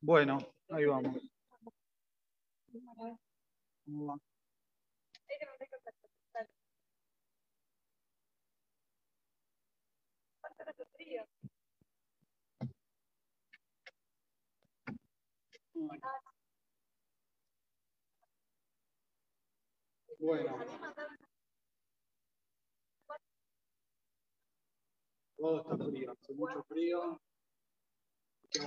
Bueno, ahí vamos. Bueno. Todo está frío, hace mucho frío. Es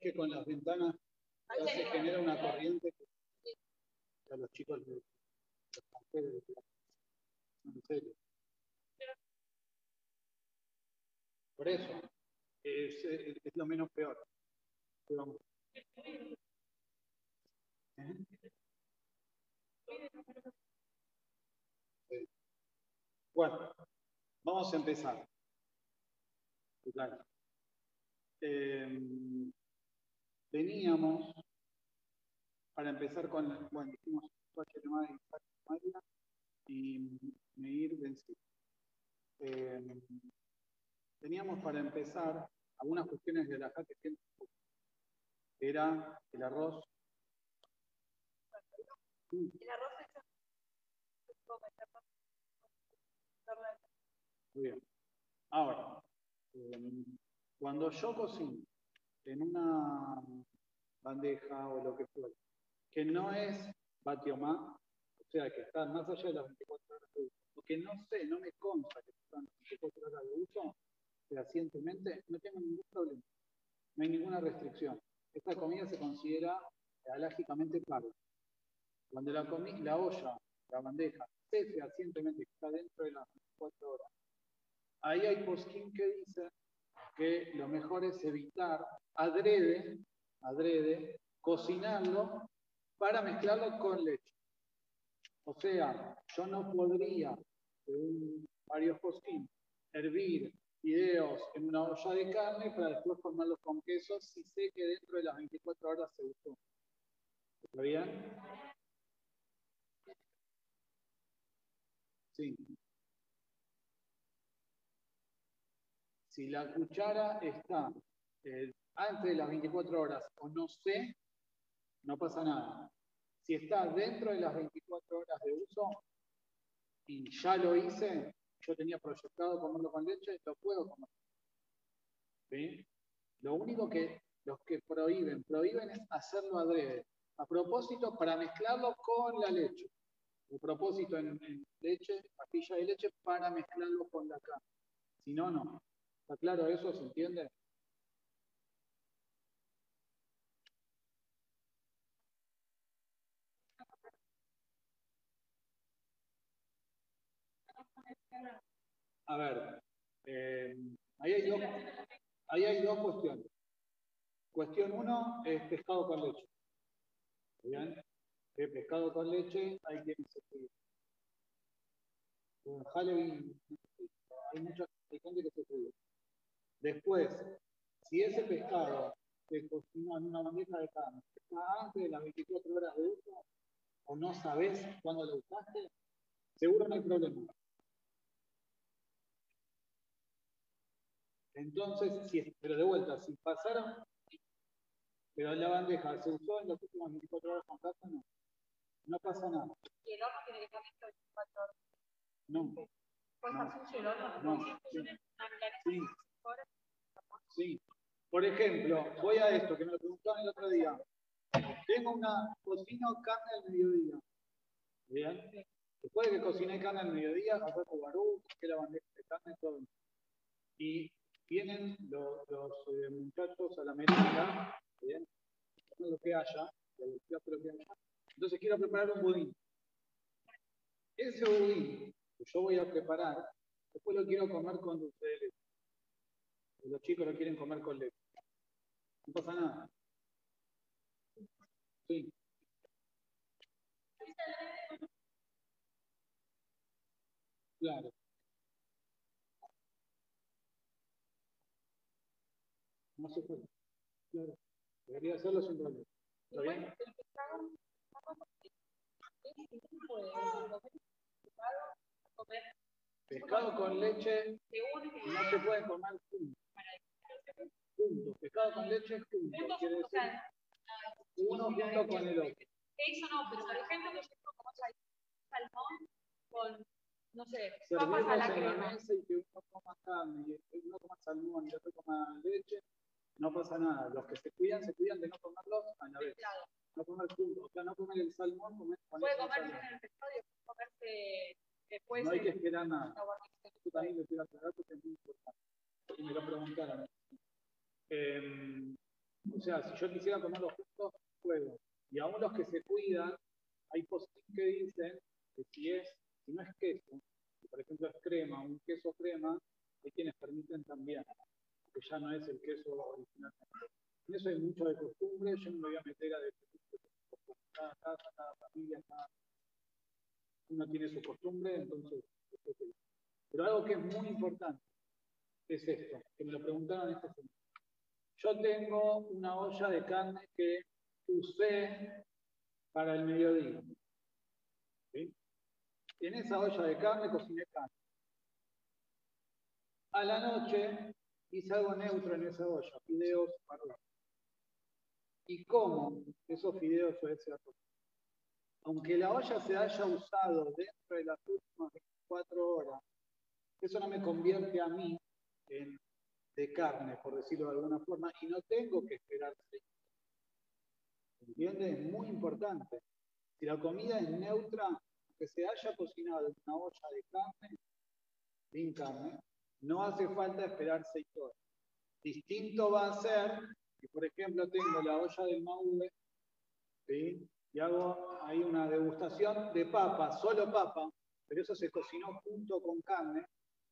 que con las ventanas se genera una corriente que a los chicos les en serio. Por eso, es, lo menos peor. Bueno, vamos a empezar. Eh, teníamos, para empezar con, bueno, dijimos y medir vencido. Eh, teníamos para empezar algunas cuestiones de la que era el arroz. El arroz Muy bien. Ahora, eh, cuando yo cocino en una bandeja o lo que fuera, que no es batiomá, o sea, que está más allá de las 24 horas de uso, porque no sé, no me consta que están 24 horas de uso, fehacientemente, no tengo ningún problema, no hay ninguna restricción. Esta comida se considera alágicamente carga. Cuando la, la olla, la bandeja, sé fehacientemente que está dentro de las 24 horas, ahí hay posquín que dice que lo mejor es evitar adrede, adrede, cocinarlo para mezclarlo con leche. O sea, yo no podría, según varios posquín, hervir fideos en una olla de carne para después formarlos con queso si sé que dentro de las 24 horas se usó. ¿Está bien? Si la cuchara está eh, antes de las 24 horas o no sé, no pasa nada. Si está dentro de las 24 horas de uso y ya lo hice, yo tenía proyectado comerlo con leche, lo puedo comer. Lo único que los que prohíben, prohíben es hacerlo adrede. A propósito, para mezclarlo con la leche. A propósito, en, en leche, pastilla de leche, para mezclarlo con la carne. Si no, no. ¿Está claro eso? ¿Se entiende? A ver, eh, ahí, hay dos, ahí hay dos cuestiones. Cuestión uno es pescado con leche. ¿Bien? De pescado con leche hay que insistir. En Halloween hay mucha gente que se estudia. Después, si ese pescado se cocina en una bandeja de carne, está antes de las 24 horas de uso, o no sabes cuándo lo usaste, seguro no hay problema. Entonces, si, pero de vuelta, si pasaron, pero la bandeja se usó en las últimas 24 horas con casa, no. No pasa nada. ¿Y el horno tiene que estar listo 24 horas? No. ¿Puede estar sucio el horno? No. Sí. Sí. Por ejemplo, voy a esto que me lo preguntaron el otro día. Tengo una cocina carne al mediodía. ¿Bien? Después de que cociné carne al mediodía, hacer barú, que la bandeja de carne, todo. Y vienen los, los eh, muchachos a la merienda, ¿bien? lo que haya, entonces quiero preparar un budín. Ese budín que yo voy a preparar, después lo quiero comer con leche. Los chicos lo quieren comer con leche. No pasa nada. Sí. Claro. No se puede. Claro. Debería hacerlo sin problema. ¿Está bien? Pescado con leche no se puede comer junto. Junto. Pescado con leche junto. Quiere decir uno junto con el otro. Eso no, pero por ejemplo, que yo como salmón con, no sé, papas a la crema. y que uno coma carne, y uno coma salmón y otro coma leche, no pasa nada. Los que se cuidan, se cuidan de no comerlos a la vez. No comer juntos. O sea, no comer el salmón, comer Puede comer el pescado y después comerse después. No hay que esperar nada. También lo quiero aclarar porque es muy importante. Porque me lo preguntaron. Eh, o sea, si yo quisiera comerlos juntos, puedo. Y aún los que se cuidan, hay posiciones que dicen que si es, si no es queso, por ejemplo es crema, un queso crema, hay quienes permiten también, que ya no es el queso original. Eso hay mucho de costumbre, yo no me voy a meter a decir cada casa, cada familia, cada... uno tiene su costumbre, entonces. Pero algo que es muy importante es esto, que me lo preguntaron esta semana. Yo tengo una olla de carne que usé para el mediodía. En esa olla de carne cociné carne. A la noche hice algo neutro en esa olla, fideos arroz. ¿Y cómo esos fideos suelen ser Aunque la olla se haya usado dentro de las últimas 24 horas, eso no me convierte a mí en de carne, por decirlo de alguna forma, y no tengo que esperar ¿Entiendes? Es muy importante. Si la comida es neutra, que se haya cocinado en una olla de carne, sin carne, no hace falta esperar seis horas. Distinto va a ser si, por ejemplo, tengo la olla del maule, y hago ahí una degustación de papa, solo papa, pero eso se cocinó junto con carne,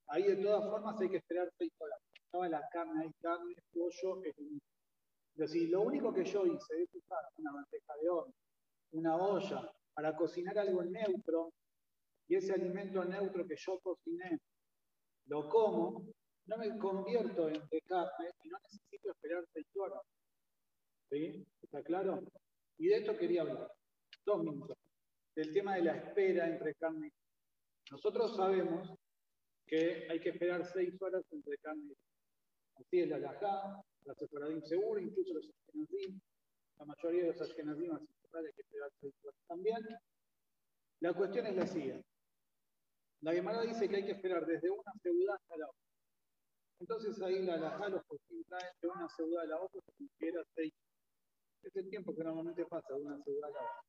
ahí de todas formas hay que esperar seis horas. Estaba la carne, hay carne, pollo, es decir, lo único que yo hice es usar una bandeja de horno, una olla, para cocinar algo neutro, y ese alimento neutro que yo cociné, lo como, no me convierto en carne y no necesito esperar seis horas. ¿Sí? ¿Está claro? Y de esto quería hablar. Dos minutos. Del tema de la espera entre carne y Nosotros sabemos que hay que esperar seis horas entre carne y Así es la Lajá, la Sefaradim seguro, incluso los Ashkenazim, la mayoría de los Ashkenazim hay que esperar también. La cuestión es la siguiente. La Gemara dice que hay que esperar desde una seguridad hasta la otra. Entonces ahí la Lajá los traen de una seguridad a la otra se considera seis. Es el tiempo que normalmente pasa de una seguridad a la otra.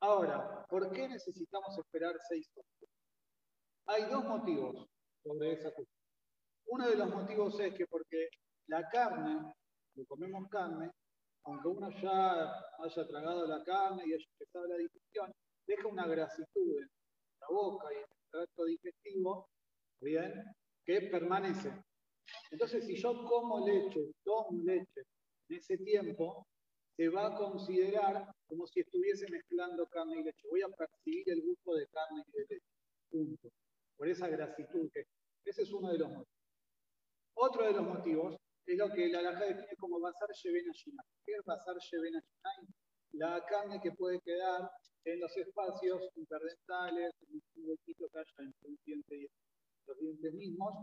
Ahora, ¿por qué necesitamos esperar seis horas? Hay dos motivos sobre esa cuestión. Uno de los motivos es que porque la carne, lo comemos carne, aunque uno ya haya tragado la carne y haya empezado la digestión, deja una grasitud en la boca y en el tracto digestivo, bien, que permanece. Entonces, si yo como leche, tomo leche en ese tiempo, se va a considerar como si estuviese mezclando carne y leche. Voy a percibir el gusto de carne y de leche. Punto. Por esa grasitud que. Ese es uno de los motivos. Otro de los motivos es lo que la alhaja define como shevena shinai. ¿Qué es basar shevena shinai? La carne que puede quedar en los espacios interdentales, en un huequito que haya entre un diente y los dientes mismos.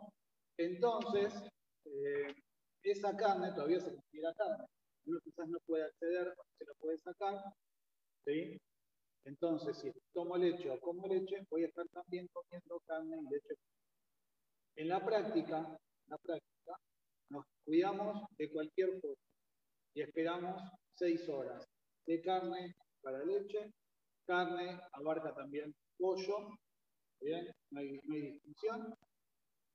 Entonces, eh, esa carne todavía se considera carne. Uno quizás no puede acceder, se lo puede sacar. ¿sí? Entonces, si tomo leche o como leche, voy a estar también comiendo carne y leche. En la práctica, la práctica, nos cuidamos de cualquier cosa y esperamos seis horas de carne para leche. Carne abarca también pollo, ¿bien? No hay, distinción.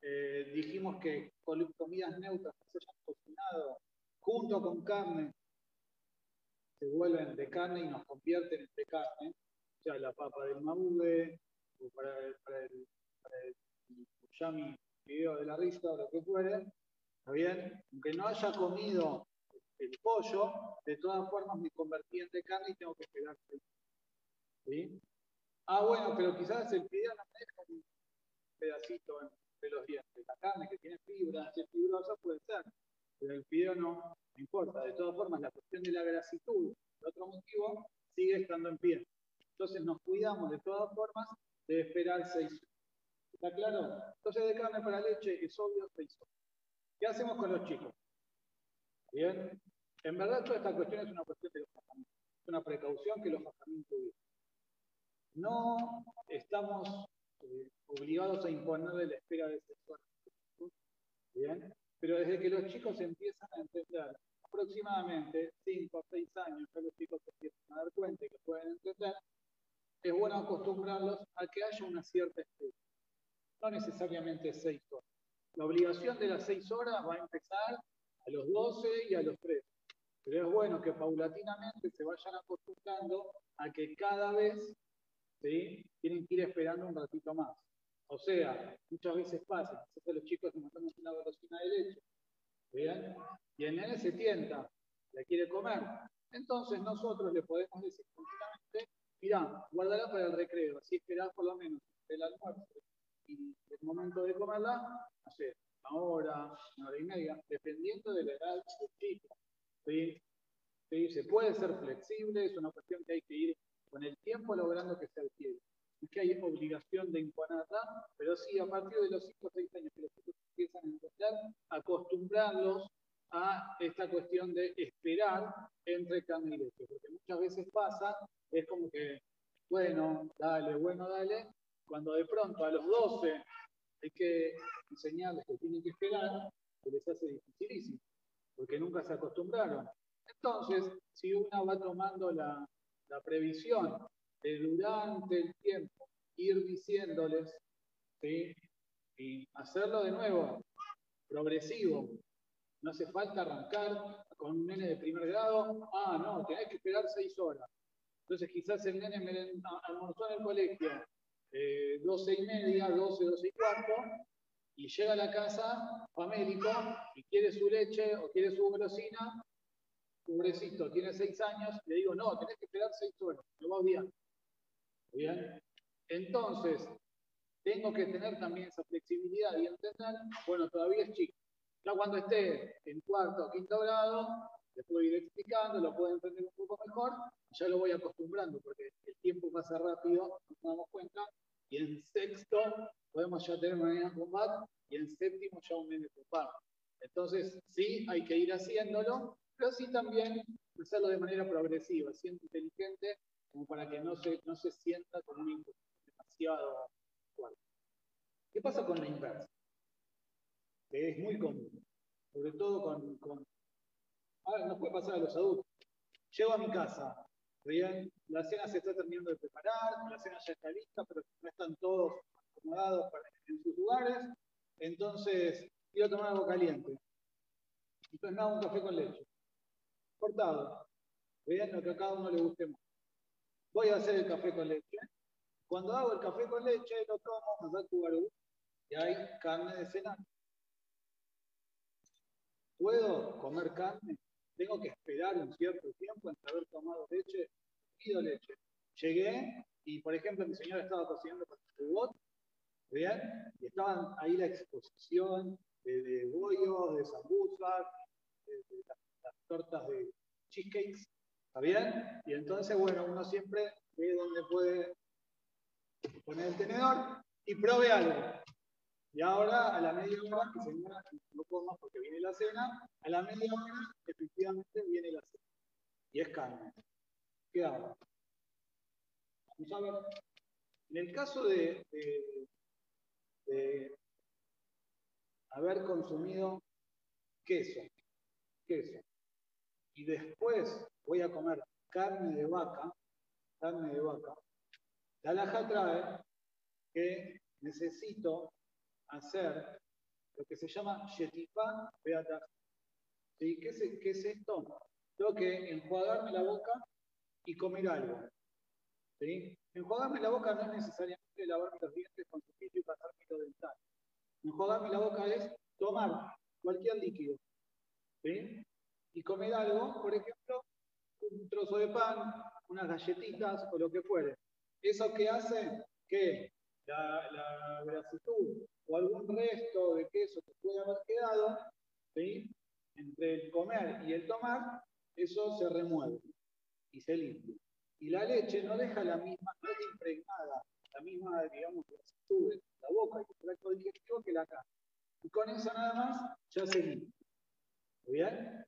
Eh, dijimos que comidas neutras que se hayan cocinado junto con carne se vuelven de carne y nos convierten en de carne, sea, la papa del mabude, o para, el, para video de la risa o lo que fuere, ¿está bien? Aunque no haya comido el pollo, de todas formas me convertí en de carne y tengo que pegar ¿Sí? Ah, bueno, pero quizás el video no deja un pedacito entre los dientes. La carne que tiene fibra, si es fibrosa puede ser, pero el video no, no importa. De todas formas, la cuestión de la grasitud, el otro motivo, sigue estando en pie. Entonces nos cuidamos de todas formas de esperar seis horas. ¿Está claro? Entonces de carne para leche es obvio seis horas. ¿Qué hacemos con los chicos? Bien. En verdad toda esta cuestión es una cuestión de los tratamientos. Es una precaución que los tratamientos tuvieron. No estamos eh, obligados a imponerle la espera de horas. Bien. Pero desde que los chicos empiezan a entender aproximadamente 5 o 6 años, ya los chicos se empiezan a dar cuenta y que pueden entender, es bueno acostumbrarlos a que haya una cierta espera. No necesariamente 6 horas. La obligación de las 6 horas va a empezar a los 12 y a los 13. Pero es bueno que paulatinamente se vayan acostumbrando a que cada vez ¿sí? tienen que ir esperando un ratito más. O sea, muchas veces pasa, nosotros los chicos nos matamos una golosina de leche, ¿bien? Y el nene se tienta, le quiere comer. Entonces nosotros le podemos decir tranquilamente, mira, guárdala para el recreo, así esperás por lo menos el almuerzo y el momento de comerla, no sé, una hora, una hora y media, dependiendo de la edad del chico. ¿Sí? Se puede ser flexible, es una cuestión que hay que ir con el tiempo logrando que se adquiere es que hay obligación de imponerla, pero sí a partir de los 5 o 6 años que los chicos empiezan a entender, acostumbrarlos a esta cuestión de esperar entre carne y leche, porque muchas veces pasa, es como que, bueno, dale, bueno, dale, cuando de pronto a los 12 hay que enseñarles que tienen que esperar, se les hace dificilísimo, porque nunca se acostumbraron. Entonces, si una va tomando la, la previsión durante el tiempo ir diciéndoles, y hacerlo de nuevo, progresivo. No hace falta arrancar con un nene de primer grado, ah, no, tenés que esperar seis horas. Entonces quizás el nene me almorzó en el colegio eh, 12 y media, 12, 12 y cuarto, y llega a la casa famélico y quiere su leche o quiere su golosina, pobrecito, tiene seis años, le digo, no, tenés que esperar seis horas, lo va bien. Bien. Entonces, tengo que tener también esa flexibilidad y entender, bueno, todavía es chico. Ya cuando esté en cuarto o quinto grado, le puedo ir explicando, lo puedo entender un poco mejor, ya lo voy acostumbrando, porque el tiempo pasa rápido, nos damos cuenta, y en sexto podemos ya tener manera combate, y en séptimo ya un nene ocupado. Entonces, sí, hay que ir haciéndolo, pero sí también hacerlo de manera progresiva, siendo inteligente como para que no se, no se sienta como un demasiado fuerte. ¿Qué pasa con la inversa? Es muy común, sobre todo con, con ahora nos puede pasar a los adultos. Llego a mi casa, bien, la cena se está terminando de preparar, la cena ya está lista, pero no están todos acomodados en sus lugares, entonces quiero tomar algo caliente. Entonces me hago un café con leche, cortado, bien, lo que a cada uno le guste más voy a hacer el café con leche. Cuando hago el café con leche, lo tomo, me saco barú y hay carne de cena. ¿Puedo comer carne? Tengo que esperar un cierto tiempo entre haber tomado leche. Pido leche. Llegué y, por ejemplo, mi señora estaba cocinando con su bot, ¿bien? Y estaban ahí la exposición de, bollos, de sambusas, de, de las tortas de cheesecakes ¿Está bien? Y entonces, bueno, uno siempre ve dónde puede poner el tenedor y pruebe algo. Y ahora, a la media hora, que señora, no puedo más porque viene la cena, a la media hora, efectivamente, viene la cena. Y es carne. ¿Qué hago? Vamos a ver. En el caso de, de haber consumido queso, queso, y después voy a comer carne de vaca, carne de vaca, la laja trae que necesito hacer lo que se llama yetifá beata. ¿Qué, es, ¿Qué es esto? Tengo que enjuagarme la boca y comer algo. ¿Sí? Enjuagarme la boca no es necesariamente lavarme los dientes con cepillo y pasarme lo dental. Enjuagarme la boca es tomar cualquier líquido. ¿sí? Y comer algo, por ejemplo, un trozo de pan, unas galletitas o lo que fuere. ¿Eso que hace? Que la, grasitud o algún resto de queso que pueda haber quedado, entre el comer y el tomar, eso se remueve y se limpia. Y la leche no deja la misma, no es impregnada, la misma, digamos, de la boca y el tracto digestivo que la carne. Y con eso nada más ya se limpia. ¿Bien?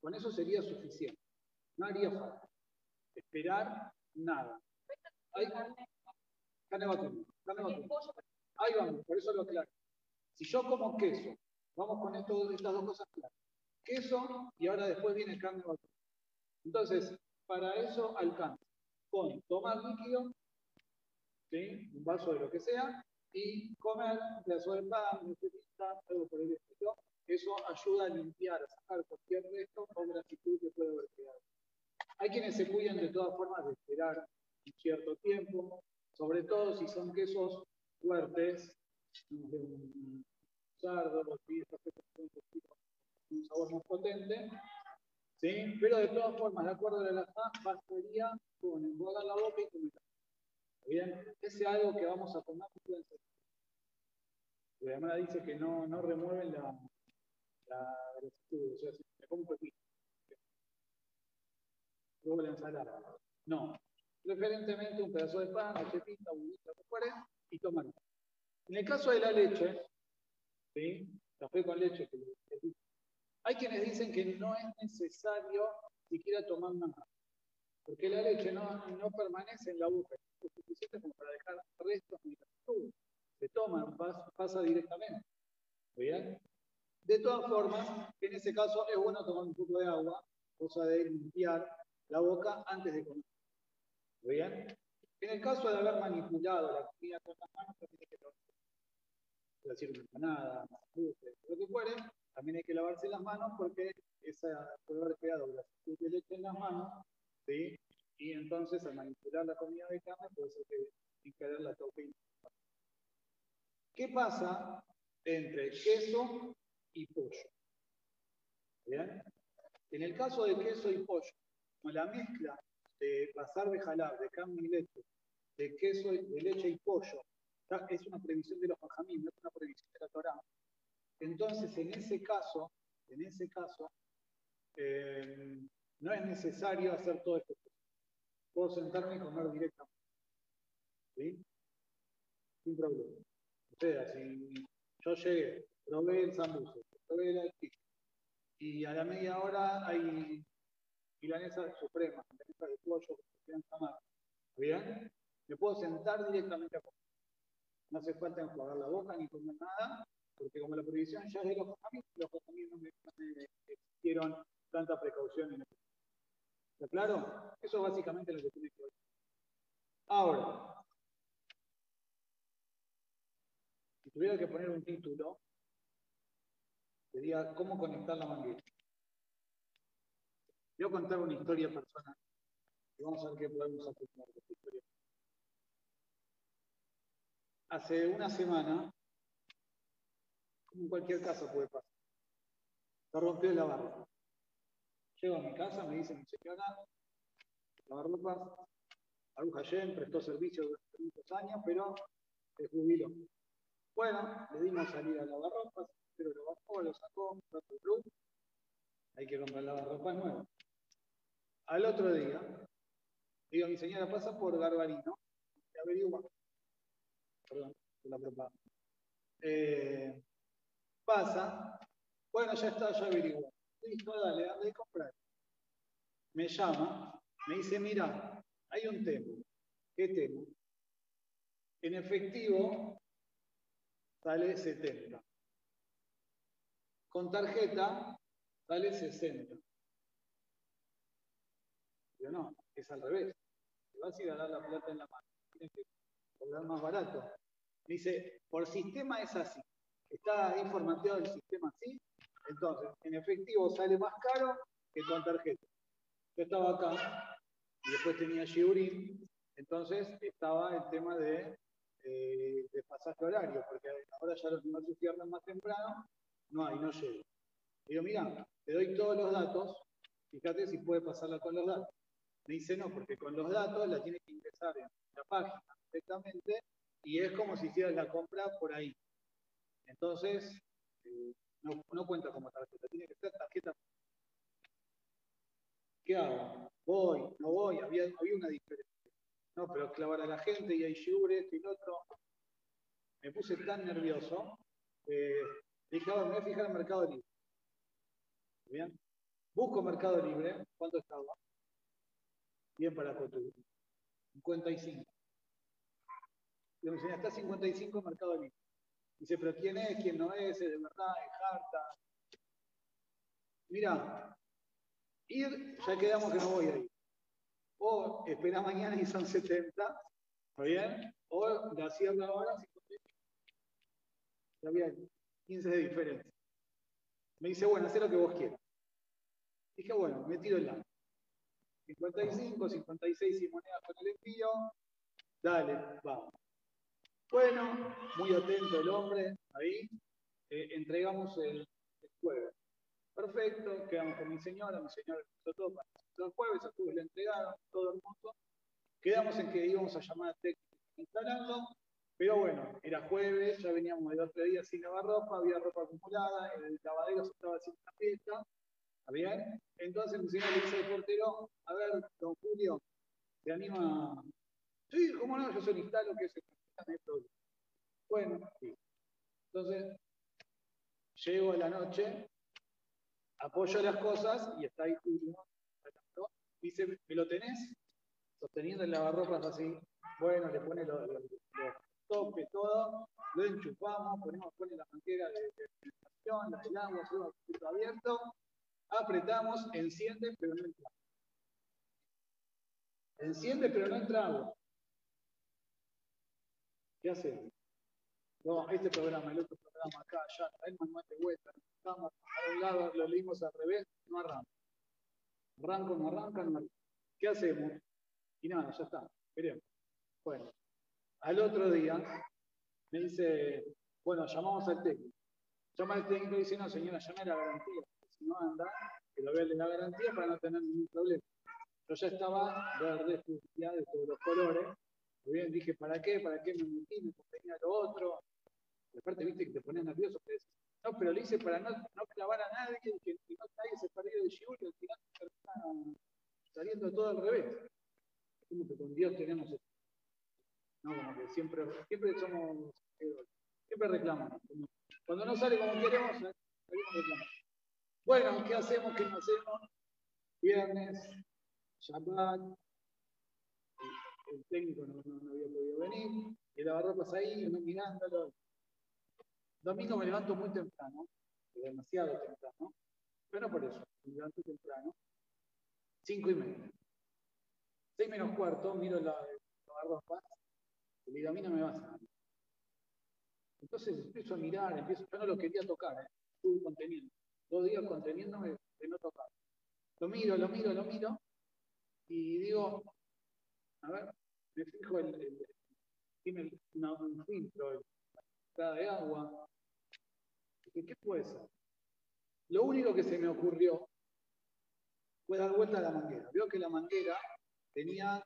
Con eso sería suficiente. No haría falta. Esperar nada. Vacuna. Ahí vamos, por eso lo aclaro. Si yo como queso, vamos con esto, estas dos cosas claras. Queso y ahora después viene carne vacuna. Entonces, para eso alcanza con tomar líquido, un vaso de lo que sea, y comer un pedazo de pan, una algo por el estilo. Eso ayuda a limpiar, a sacar cualquier resto o gratitud que puede haber quedado. Hay quienes se cuidan de todas formas de esperar un cierto tiempo, sobre todo si son quesos fuertes, de un sardo, un sabor más potente, ¿sí? Pero de todas formas, de acuerdo a la alajá, bastaría con enjuagar la boca y comer. Bien, ese es algo que vamos a tomar pueden ser. Dice que no, no remueven la, la gratitud, o sea, si me un pepino. Luego la ensalada. No. Preferentemente un pedazo de pan, lo que fuera, y tomar. En el caso de la leche, café con leche, hay quienes dicen que no es necesario siquiera tomar nada, porque la leche no, no permanece en la boca, es suficiente como para dejar restos de Se toma, pasa, pasa directamente. ¿Bien? De todas formas, en ese caso es bueno tomar un poco de agua, cosa de limpiar la boca antes de comer. ¿Bien? En el caso de haber manipulado la comida con las manos, también hay que lavarse. decir, una empanada, lo que fuere, también hay que lavarse las manos porque esa puede haber quedado grasitud de leche en las manos, ¿sí? Y entonces al manipular la comida de carne puede ser que ingerir la toxina. ¿Qué pasa entre queso y pollo? ¿Bien? En el caso de queso y pollo, con la mezcla de pasar de jalar, de carne y leche, de queso, de leche y pollo, es una previsión de los bajamín, no es una previsión de la Torah. Entonces, en ese caso, en ese caso, eh, no es necesario hacer todo esto. Puedo sentarme y comer directamente. ¿Sí? Sin problema. O sea, si yo llegué, probé el sambuce, el y a la media hora hay milanesa suprema, milanesa de pollo, ¿Bien? Me puedo sentar directamente a comer. No hace falta enjuagar la boca ni comer nada, porque como la prohibición ya es de los familiares, los familiares no me, existieron tanta precaución en eso. ¿Está claro? Eso es básicamente lo que tiene que ver. Ahora, si tuviera que poner un título, sería ¿Cómo conectar la manguera? A contar una historia personal y vamos a ver qué podemos hacer con esta historia. Hace una semana en cualquier caso puede pasar. Se rompió el lavarropa. Llego a mi casa, me dice mi señora, lavarropas, Aruja Yen prestó servicio durante muchos años, pero se jubiló. Bueno, le dimos salida a lavarropas, pero lo bajó, lo sacó, club. Hay que comprar lavarropas nuevas. Al otro día, digo, mi señora pasa por Garbarino y averigua. Perdón, la propaganda. Eh, Pasa, bueno, ya está, ya averiguó. Listo, dale, anda a comprar. Me llama, me dice, mira, hay un tema. ¿Qué tema? En efectivo sale 70. Con tarjeta sale 60. Yo no, es al revés. Si vas a ir a dar la plata en la mano, tienes que cobrar más barato. Dice, por sistema es así está informado el sistema así, entonces en efectivo sale más caro que con tarjeta. Yo estaba acá y después tenía Shiurim, entonces estaba el tema de, de pasaje horario, porque ahora ya los negocios cierran más temprano, no hay, no llego. Digo, mira, te doy todos los datos, fíjate si puede pasarla con los datos. Me dice no, porque con los datos la tiene que ingresar en la página directamente y es como si hicieras la compra por ahí. Entonces, eh, no, cuenta como tarjeta, tiene que ser tarjeta. ¿Qué hago? ¿Voy? ¿No voy? Había, había una diferencia. No, pero clavar a la gente y hay yubre, esto y lo otro. Me puse tan nervioso. Eh, dije, ahora me voy a fijar en Mercado Libre. Bien. Busco Mercado Libre. ¿Cuánto estaba? Bien para Cotu. 55. Le enseñé, está 55 en Mercado Libre. Dice, pero ¿quién es? ¿Quién no es? ¿Es de verdad? ¿Es harta? Mira, ir, ya quedamos que no voy a ir. O espera mañana y son 70, ¿está bien? O la cierra ahora, 55. Ya había 15 de diferencia. Me dice, bueno, haz lo que vos quieras. Dije, bueno, me tiro el lado. 55, 56 y monedas con el envío. Dale, vamos. Bueno, muy atento el hombre, ahí. Eh, entregamos el, jueves. Perfecto, quedamos con mi señora, mi señora todo para el jueves, a todos le entregaron, todo hermoso. Quedamos en que íbamos a llamar a técnico instalando, pero bueno, era jueves, ya veníamos de dos tres días sin lavar ropa, había ropa acumulada, el lavadero se estaba haciendo una fiesta, ¿está bien? Entonces mi señora le dice al portero, a ver, don Julio, ¿se anima? Sí, ¿cómo no? Yo soy instalo, que es bueno, entonces llego a la noche, apoyo las cosas y está ahí Julio. Dice, ¿me lo tenés? Sosteniendo el lavarropas así. Bueno, le pone los, topes, todo, lo enchufamos, ponemos, pone la manguera de, de la del agua, todo abierto, apretamos, enciende, pero no entra. Enciende, pero no entra agua. ¿Qué hacemos? No, este programa, el otro programa, acá, allá, el manual de vuelta, estamos a un lado, lo leímos al revés, no arranca. Arranco, no arranca, no arranca. ¿Qué hacemos? Y nada, ya está, veremos. Bueno, al otro día me dice, bueno, llamamos al técnico. Llama al técnico y dice, no, señora, llame la garantía. Si no anda, que lo vea de la garantía para no tener ningún problema. Yo ya estaba verde, ya de todos los colores, bien, dije, ¿para qué? ¿Para qué me metí? Me convenía lo otro. Y aparte, viste que te pones nervioso, que no, pero lo hice para no, no clavar a nadie, que, que no nadie se perdió de Shiur y al final termina saliendo todo al revés. Como que con Dios tenemos. No, como que siempre, siempre somos, siempre reclamamos. Cuando no sale como queremos, salimos reclamando. Bueno, ¿qué hacemos? ¿Qué no hacemos? Viernes, Shabbat, el técnico no, había podido venir, el lavarropas ahí, uno mirándolo. Domingo me levanto muy temprano, demasiado temprano, pero por eso, me levanto temprano, cinco y media. Seis menos cuarto, miro la lavarropas, y digo, me va a salir. Entonces empiezo a mirar, empiezo, yo no lo quería tocar, ¿eh? estuve conteniendo, dos días conteniéndome de no tocar. Lo miro, lo miro, lo miro, y digo, a ver, me fijo, el, el, tiene un filtro, entrada de agua. ¿Qué puede ser? Lo único que se me ocurrió fue dar vuelta a la manguera. Veo que la manguera tenía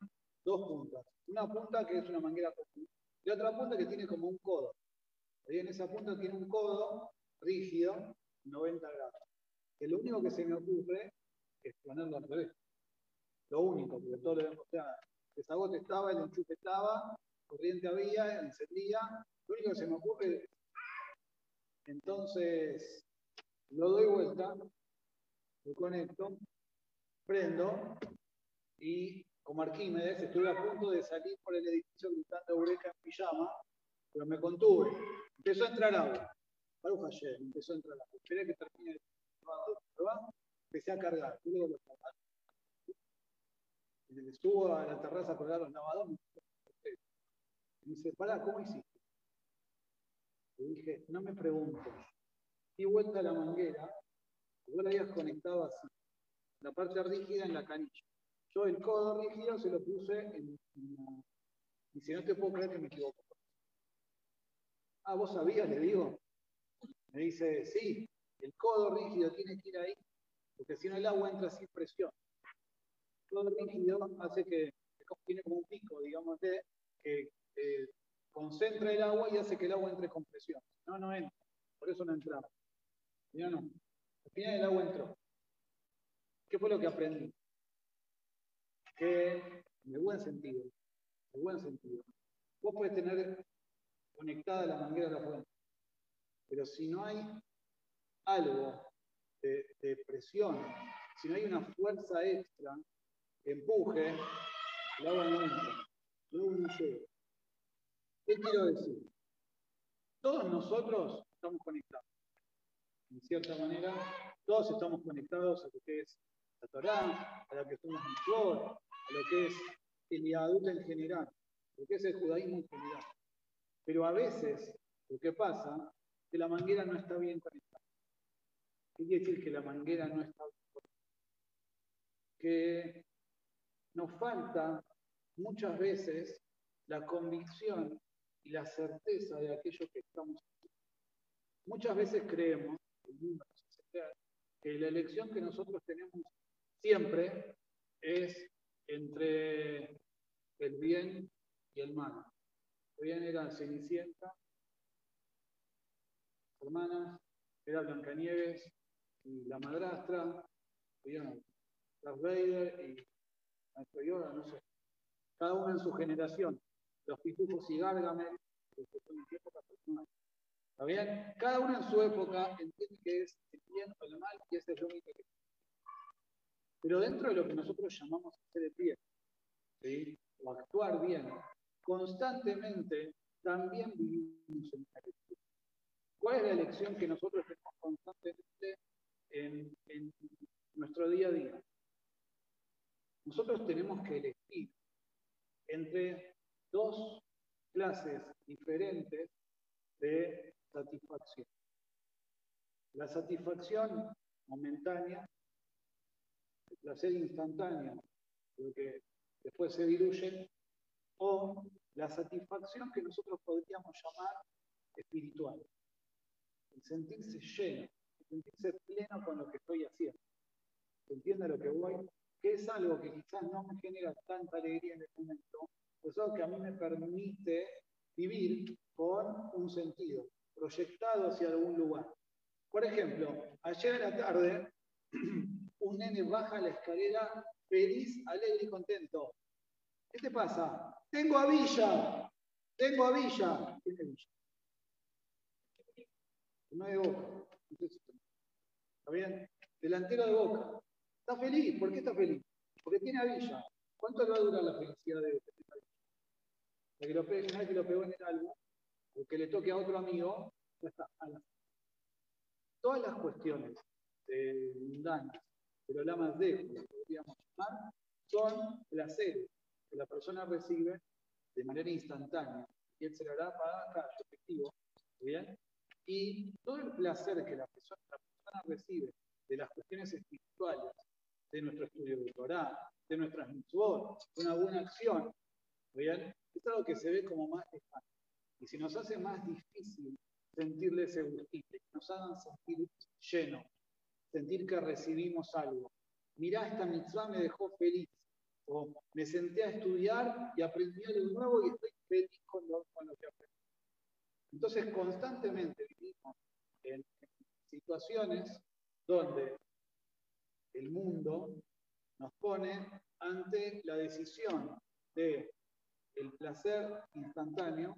dos puntas. Una punta que es una manguera común y otra punta que tiene como un codo. Y en esa punta tiene un codo rígido, 90 grados. Que lo único que se me ocurre es ponerlo al revés. Lo único, porque todo lo demás, el desagote estaba, el enchufe estaba, corriente había, encendía. Lo único que se me ocurre entonces lo doy vuelta, lo conecto, prendo y como Arquímedes estuve a punto de salir por el edificio gritando Eureka en pijama, pero me contuve. Empezó a entrar agua. Ayer, empezó a entrar agua. Esperé que termine el empecé a cargar. Luego lo subo a la terraza a colgar los lavados, me dice, pará, ¿cómo hiciste? Le dije, no me preguntes. Di vuelta a la manguera, vos la habías conectado así, la parte rígida en la canilla. Yo el codo rígido se lo puse en, la... Y si no te puedo creer que me equivoco. Ah, ¿vos sabías? Le digo. Me dice, sí, el codo rígido tiene que ir ahí, porque si no el agua entra sin presión todo rígido hace que tiene como un pico, digamos, de, que concentra el agua y hace que el agua entre con presión. No, no entra. Por eso no entraba. Ya no. Al final el agua entró. ¿Qué fue lo que aprendí? que, de buen sentido, de buen sentido, vos puedes tener conectada la manguera a la fuente, pero si no hay algo de, de presión, si no hay una fuerza extra que empuje, el agua no entra, el agua no llega. ¿Qué quiero decir? Todos nosotros estamos conectados. En cierta manera, todos estamos conectados a lo que es la Torá, a lo que somos Mitzvot, a lo que es el Yadut en general, a lo que es el judaísmo en general. Pero a veces lo que pasa es que la manguera no está bien conectada. ¿Qué quiere decir que la manguera no está bien conectada? Que nos falta muchas veces la convicción y la certeza de aquello que estamos haciendo. Muchas veces creemos, que la elección que nosotros tenemos siempre es entre el bien y el mal. El bien era Cenicienta, hermanas, era Blancanieves y la madrastra, Darth Vader y Maestro Yoda, no sé. Cada uno en su generación los pitufos y Gargamel, que son. ¿Está bien? Cada uno en su época entiende que es el bien o el mal y ese es lo único que Pero dentro de lo que nosotros llamamos hacer el bien, o actuar bien, constantemente también vivimos en esta elección. ¿Cuál es la elección que nosotros tenemos constantemente en, en nuestro día a día? Nosotros tenemos que elegir entre dos clases diferentes de satisfacción. La satisfacción momentánea, el placer instantáneo, lo que después se diluye, o la satisfacción que nosotros podríamos llamar espiritual. El sentirse lleno, el sentirse pleno con lo que estoy haciendo. ¿Se lo que voy? Que es algo que quizás no me genera tanta alegría en el momento, es algo que a mí me permite vivir con un sentido, proyectado hacia algún lugar. Por ejemplo, ayer en la tarde, un nene baja la escalera feliz, alegre y contento. ¿Qué te pasa? Tengo a Villa, tengo a Villa. ¿Quién es Villa? No de Boca. ¿Está bien? Delantero de Boca. Está feliz. ¿Por qué está feliz? Porque tiene a Villa. ¿Cuánto le va a durar la felicidad de este que lo pegue, que lo pegó en el álbum, o que le toque a otro amigo, ya está. Todas las cuestiones de mundanas, pero la más débil, podríamos llamar, son placeres que la persona recibe de manera instantánea. Y él se lo hará para cada efectivo. ¿bien? Y todo el placer que la persona, la persona recibe de las cuestiones espirituales, de nuestro estudio de Torah, de nuestras mitzvot, de una buena acción, ¿bien? Es algo que se ve como más lejano. Y si nos hace más difícil sentirle ese gustito, nos hagan sentir lleno, sentir que recibimos algo. Mirá, esta mitzvah me dejó feliz. O me senté a estudiar y aprendí algo nuevo y estoy feliz con lo, que aprendí. Entonces, constantemente vivimos en situaciones donde el mundo nos pone ante la decisión de el placer instantáneo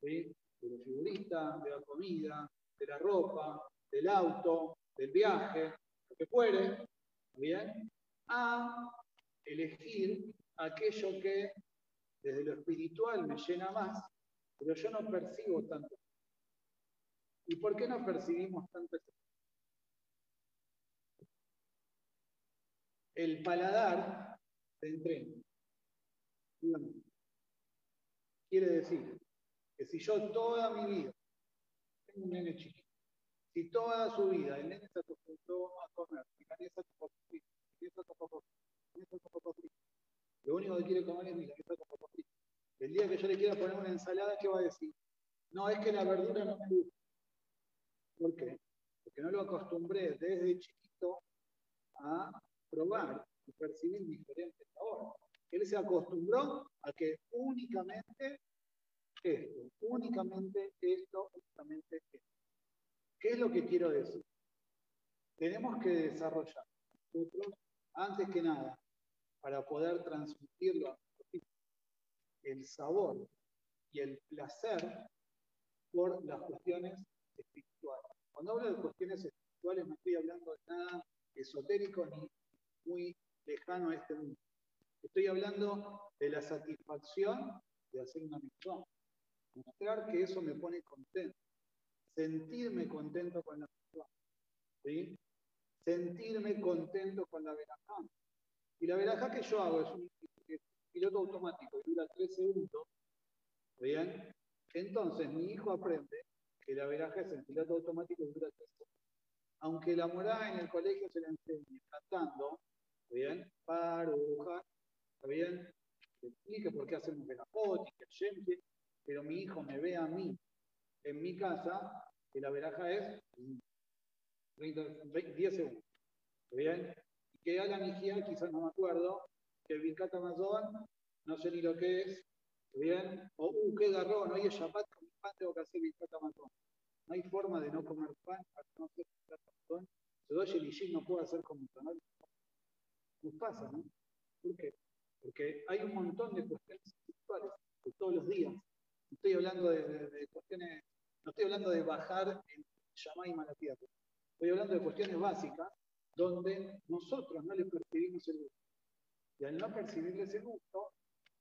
de los figuristas, de la comida, de la ropa, del auto, del viaje, lo que fuere, ¿bien? a elegir aquello que desde lo espiritual me llena más, pero yo no percibo tanto. ¿Y por qué no percibimos tanto? El paladar se entrena. Quiere decir que si yo toda mi vida tengo un nene chiquito, si toda su vida el nene se acostumbró a comer milanesa con frito, milanesa con milanesa frito, lo único que quiere comer es milanesa con papas. El día que yo le quiera poner una ensalada, ¿qué va a decir? No, es que la verdura no me gusta. ¿Por qué? Porque no lo acostumbré desde chiquito a probar y percibir diferentes sabores. Él se acostumbró a que únicamente esto, únicamente esto, únicamente esto. ¿Qué es lo que quiero decir? Tenemos que desarrollar nosotros, antes que nada, para poder transmitirlo a el sabor y el placer por las cuestiones espirituales. Cuando hablo de cuestiones espirituales no estoy hablando de nada esotérico ni muy lejano a este mundo. Estoy hablando de la satisfacción de hacer una misión. Mostrar que eso me pone contento. Sentirme contento con la misión. ¿sí? Sentirme contento con la verajá. Y la verajá que yo hago es un piloto automático y dura tres segundos. ¿Bien? Entonces mi hijo aprende que la verajá es el piloto automático y dura tres segundos. Aunque la morada en el colegio se la enseñe cantando, ¿bien? Paruja, ¿está bien? Explique por qué hacemos verajot, pero mi hijo me ve a mí en mi casa, que la veraja es 10 segundos. ¿Está bien? Y que haga mi quizás no me acuerdo, que el Birkat Amazon, no sé ni lo que es, ¿está bien? O, uh, qué garrón, hoy es Shabbat, con pan tengo que hacer Birkat Amazon. No hay forma de no comer pan para no hacer Birkat Amazon. Se doy el no puedo hacer como canal. Nos pasa, ¿no? ¿Por qué? Porque hay un montón de cuestiones espirituales todos los días. Estoy hablando de, cuestiones, no estoy hablando de bajar el Yamay a la tierra. Estoy hablando de cuestiones básicas donde nosotros no le percibimos el gusto. Y al no percibirle ese gusto,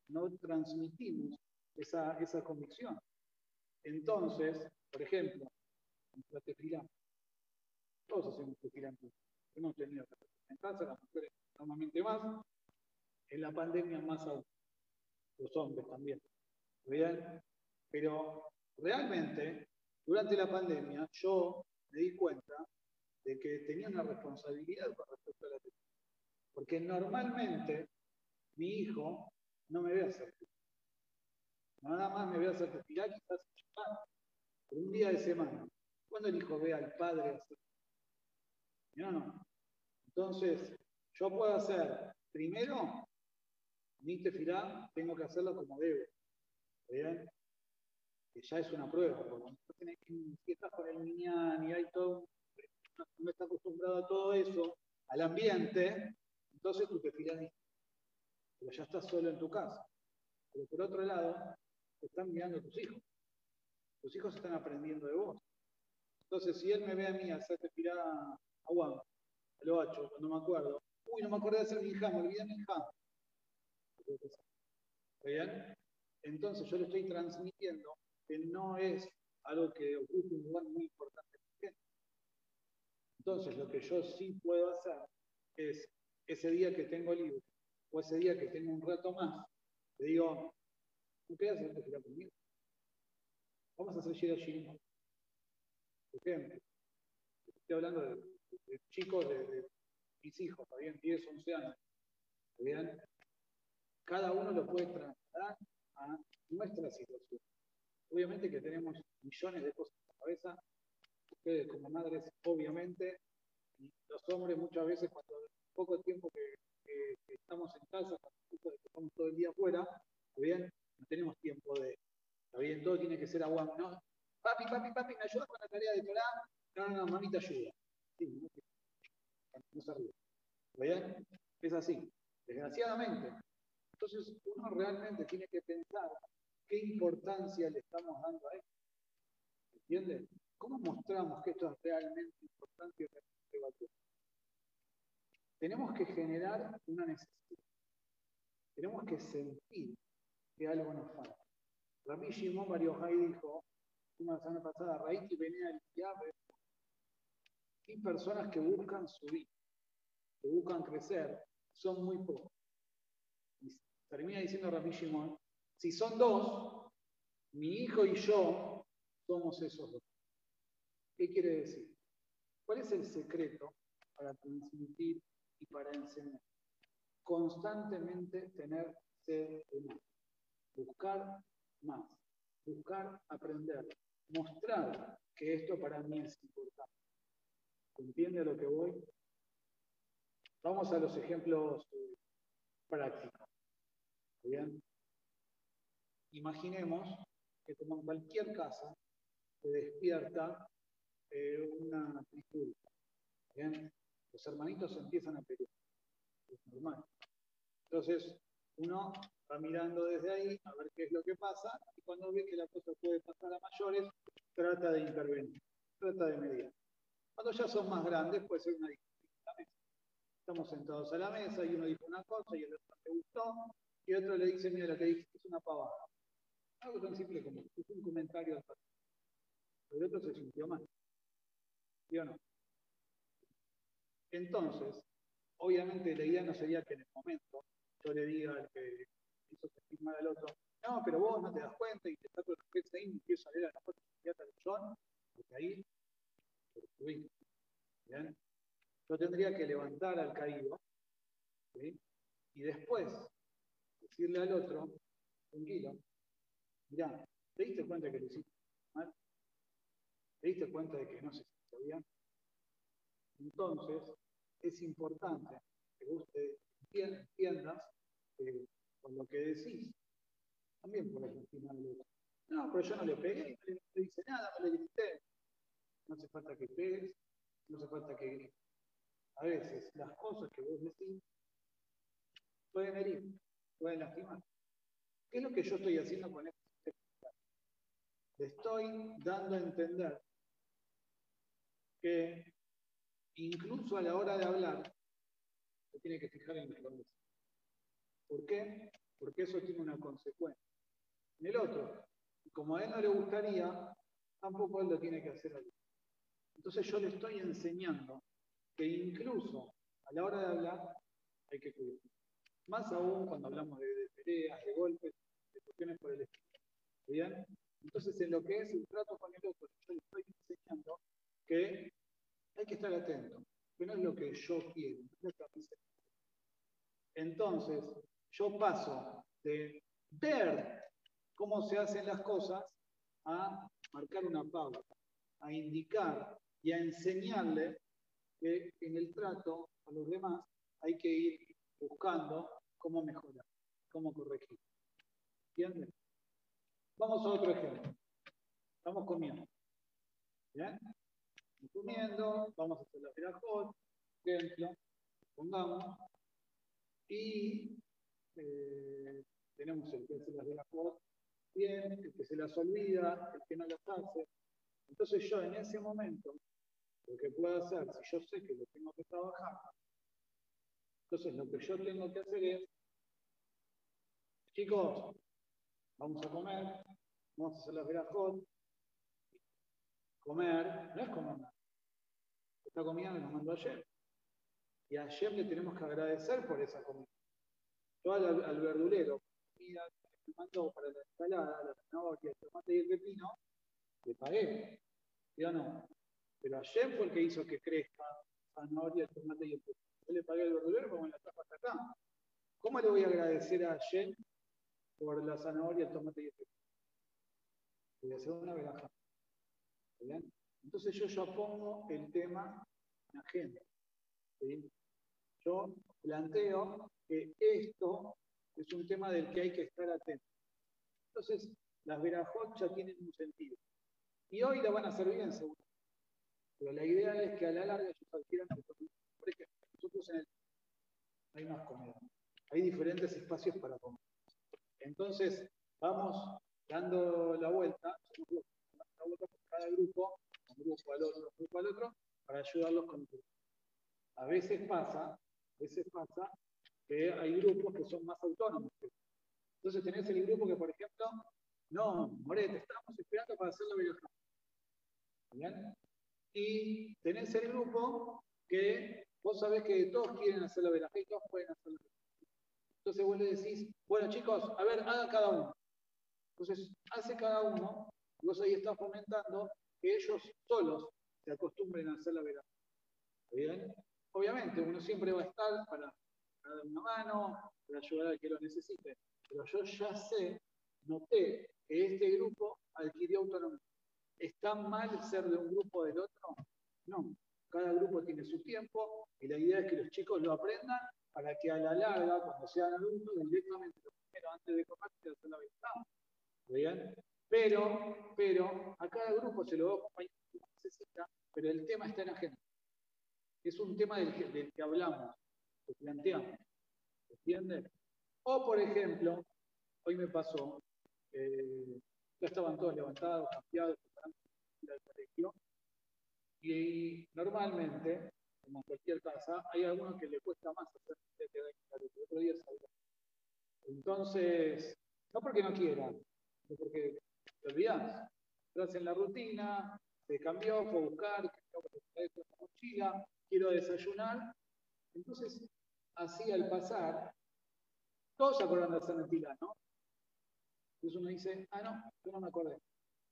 no transmitimos esa, esa convicción. Entonces, por ejemplo, la tefilá. Todos hacemos tefilá. Hemos tenido en casa, las mujeres normalmente más, en la pandemia más aún, los hombres también. Pero realmente, durante la pandemia, yo me di cuenta de que tenía una responsabilidad con respecto a la tecnología. Porque normalmente mi hijo no me ve hacer Nada más me ve hacer quizás por un día de semana. ¿Cuándo el hijo ve al padre hacer No, no. Entonces, yo puedo hacer primero mi tefilá, tengo que hacerlo como debo. Que ya es una prueba, porque si estás con el niñán y hay todo, no está acostumbrado a todo eso, al ambiente, entonces tu tefilá es Pero ya estás solo en tu casa. Pero por otro lado, te están mirando tus hijos. Tus hijos están aprendiendo de vos. Entonces, si él me ve a mí hacer tefilá a Juan, a lo hacho, cuando me acuerdo, uy, no me acordé de hacer mi hija, me olvidé mi hija. ¿Bien? Entonces yo le estoy transmitiendo que no es algo que ocupe un lugar muy importante Entonces lo que yo sí puedo hacer es ese día que tengo libre o ese día que tengo un rato más, le digo, ¿tú qué haces que conmigo? Vamos a hacer Shira Shirin. Por ejemplo, estoy hablando de, chicos, de, mis hijos, bien 10, 11 años. Bien, cada uno lo puede trasladar a nuestra situación. Obviamente que tenemos millones de cosas en la cabeza, ustedes como madres, obviamente, los hombres muchas veces cuando poco tiempo que, estamos en casa, cuando estamos todo el día afuera, no tenemos tiempo de, está bien, todo tiene que ser agua, ¿no? Papi, papi, papi, ¿me ayudas con la tarea de Torah? No, no, no, mami te ayuda. Sí, no, se ríe. Es así, desgraciadamente. Entonces uno realmente tiene que pensar qué importancia le estamos dando a esto. ¿Entiendes? ¿Cómo mostramos que esto es realmente importante y realmente Tenemos que generar una necesidad. Tenemos que sentir que algo nos falta. Rabbi Shimon Mario dijo una semana pasada, y venía al Hay personas que buscan subir, que buscan crecer, son muy pocos termina diciendo Rabbi Shimon, si son dos, mi hijo y yo somos esos dos. ¿Qué quiere decir? ¿Cuál es el secreto para transmitir y para enseñar? Constantemente tener sed de más, buscar más, buscar aprender, mostrar que esto para mí es importante. ¿Entiende a lo que voy? Vamos a los ejemplos eh, prácticos. Imaginemos que como en cualquier casa se despierta eh, una trifulca. Bien. Los hermanitos empiezan a pelear. Es normal. Entonces, uno va mirando desde ahí a ver qué es lo que pasa y cuando ve que la cosa puede pasar a mayores, trata de intervenir, trata de mediar. Cuando ya son más grandes, puede ser una discusión. Estamos sentados a la mesa y uno dice una cosa y el otro le gustó y otro le dice, mira, lo que dijiste es una pavada. Algo tan simple como es un comentario pasado. Pero el otro se sintió mal. ¿Sí o no? Entonces, obviamente la idea no sería que en el momento yo le diga al que hizo sentir mal al otro, no, pero vos no te das cuenta y te saco el respeto ahí y empiezo a leer a la foto inmediata de John, porque ahí ¿Bien? Yo tendría que levantar al caído y después al otro, tranquilo, mirá, ¿te diste cuenta que lo hiciste mal? ¿Te diste cuenta de que no se sintió bien? Entonces, es importante que usted entiendas que con lo que decís, también puedes lastimar al otro. No, pero yo no le pegué, no le, hice nada, no le grité. No hace falta que pegues, no hace falta que grites. A veces las cosas que vos decís pueden herir, pueden lastimar. ¿Qué es lo que yo estoy haciendo con este Le estoy dando a entender que incluso a la hora de hablar, se tiene que fijar en el contexto. ¿Por qué? Porque eso tiene una consecuencia. En el otro, como a él no le gustaría, tampoco él lo tiene que hacer a él. Entonces yo le estoy enseñando que incluso a la hora de hablar hay que cuidar. Más aún cuando hablamos de, de peleas, de golpes, de cuestiones por el estilo. ¿Bien? Entonces en lo que es el trato con el otro, yo le estoy enseñando que hay que estar atento, que no es lo que yo quiero, Entonces, yo paso de ver cómo se hacen las cosas a marcar una pauta, a indicar y a enseñarle que en el trato a los demás hay que ir buscando cómo mejorar, cómo corregir. ¿Entienden? Vamos a otro ejemplo. Estamos comiendo. ¿Bien? comiendo, vamos a hacer la verajot, ejemplo, pongamos, y eh, tenemos el que hace las verajot bien, el que se las olvida, el que no las hace. Entonces yo en ese momento, puedo hacer, si yo sé que lo tengo que trabajar, entonces lo que yo tengo que hacer es, chicos, vamos a comer, vamos a hacer las verajot, comer, no es comer nada. Esta comida me la mandó ayer. Y ayer le tenemos que agradecer por esa comida. Yo al, al verdulero, comida que me mandó para la ensalada, la zanahoria, el tomate y el pepino, le pagué. Yo no. Pero ayer fue el que hizo que crezca zanahoria, tomate y el. Yo le pagué al verdulero porque me la trajo hasta acá. ¿Cómo le voy a agradecer a Jen por la zanahoria, el tomate y el pepino? Voy a una veraja. Entonces yo ya pongo el tema en agenda. Yo planteo que esto es un tema del que hay que estar atento. Entonces, las verajot ya tienen un sentido. Y hoy la van a hacer bien, seguro. Pero la idea es que a la larga ellos adquieran autonomía. Por ejemplo, nosotros en el hay más comida. Hay diferentes espacios para comer. Entonces, vamos dando la vuelta, la vuelta cada grupo, un grupo al otro, un grupo al otro, para ayudarlos con el A veces pasa, a veces pasa que hay grupos que son más autónomos. Entonces tenés el grupo que, por ejemplo, no, Morete, estamos esperando para hacer la videollamada. ¿Bien? Y tenés el grupo que vos sabés que todos quieren hacer la videollamada y todos pueden hacer la Entonces vos le decís, bueno chicos, a ver, hagan cada uno. Entonces hace cada uno Vos ahí estás fomentando que ellos solos se acostumbren a hacer la verdad. ¿Bien? Obviamente, uno siempre va a estar para, dar una mano, para ayudar al que lo necesite. Pero yo ya sé, noté que este grupo adquirió autonomía. ¿Está mal ser de un grupo o del otro? No. Cada grupo tiene su tiempo y la idea es que los chicos lo aprendan para que a la larga, cuando sean adultos, directamente primero antes de comer, se la verdad. ¿Bien? Pero, pero a cada grupo se lo va a acompañar necesita, pero el tema está en agenda. Es un tema del que, hablamos, que planteamos. ¿Entiendes? O, por ejemplo, hoy me pasó, eh, ya estaban todos levantados, cambiados, al colegio, y normalmente, como en cualquier casa, hay algunos que le cuesta más hacer el otro día salió. Entonces, no porque no quiera, sino porque te olvidas, entras en la rutina, se cambió, fue a buscar, la mochila, quiero desayunar. Entonces, así al pasar, todos se acuerdan de hacer mentira, ¿no? Entonces uno dice, ah, no, yo no me acordé.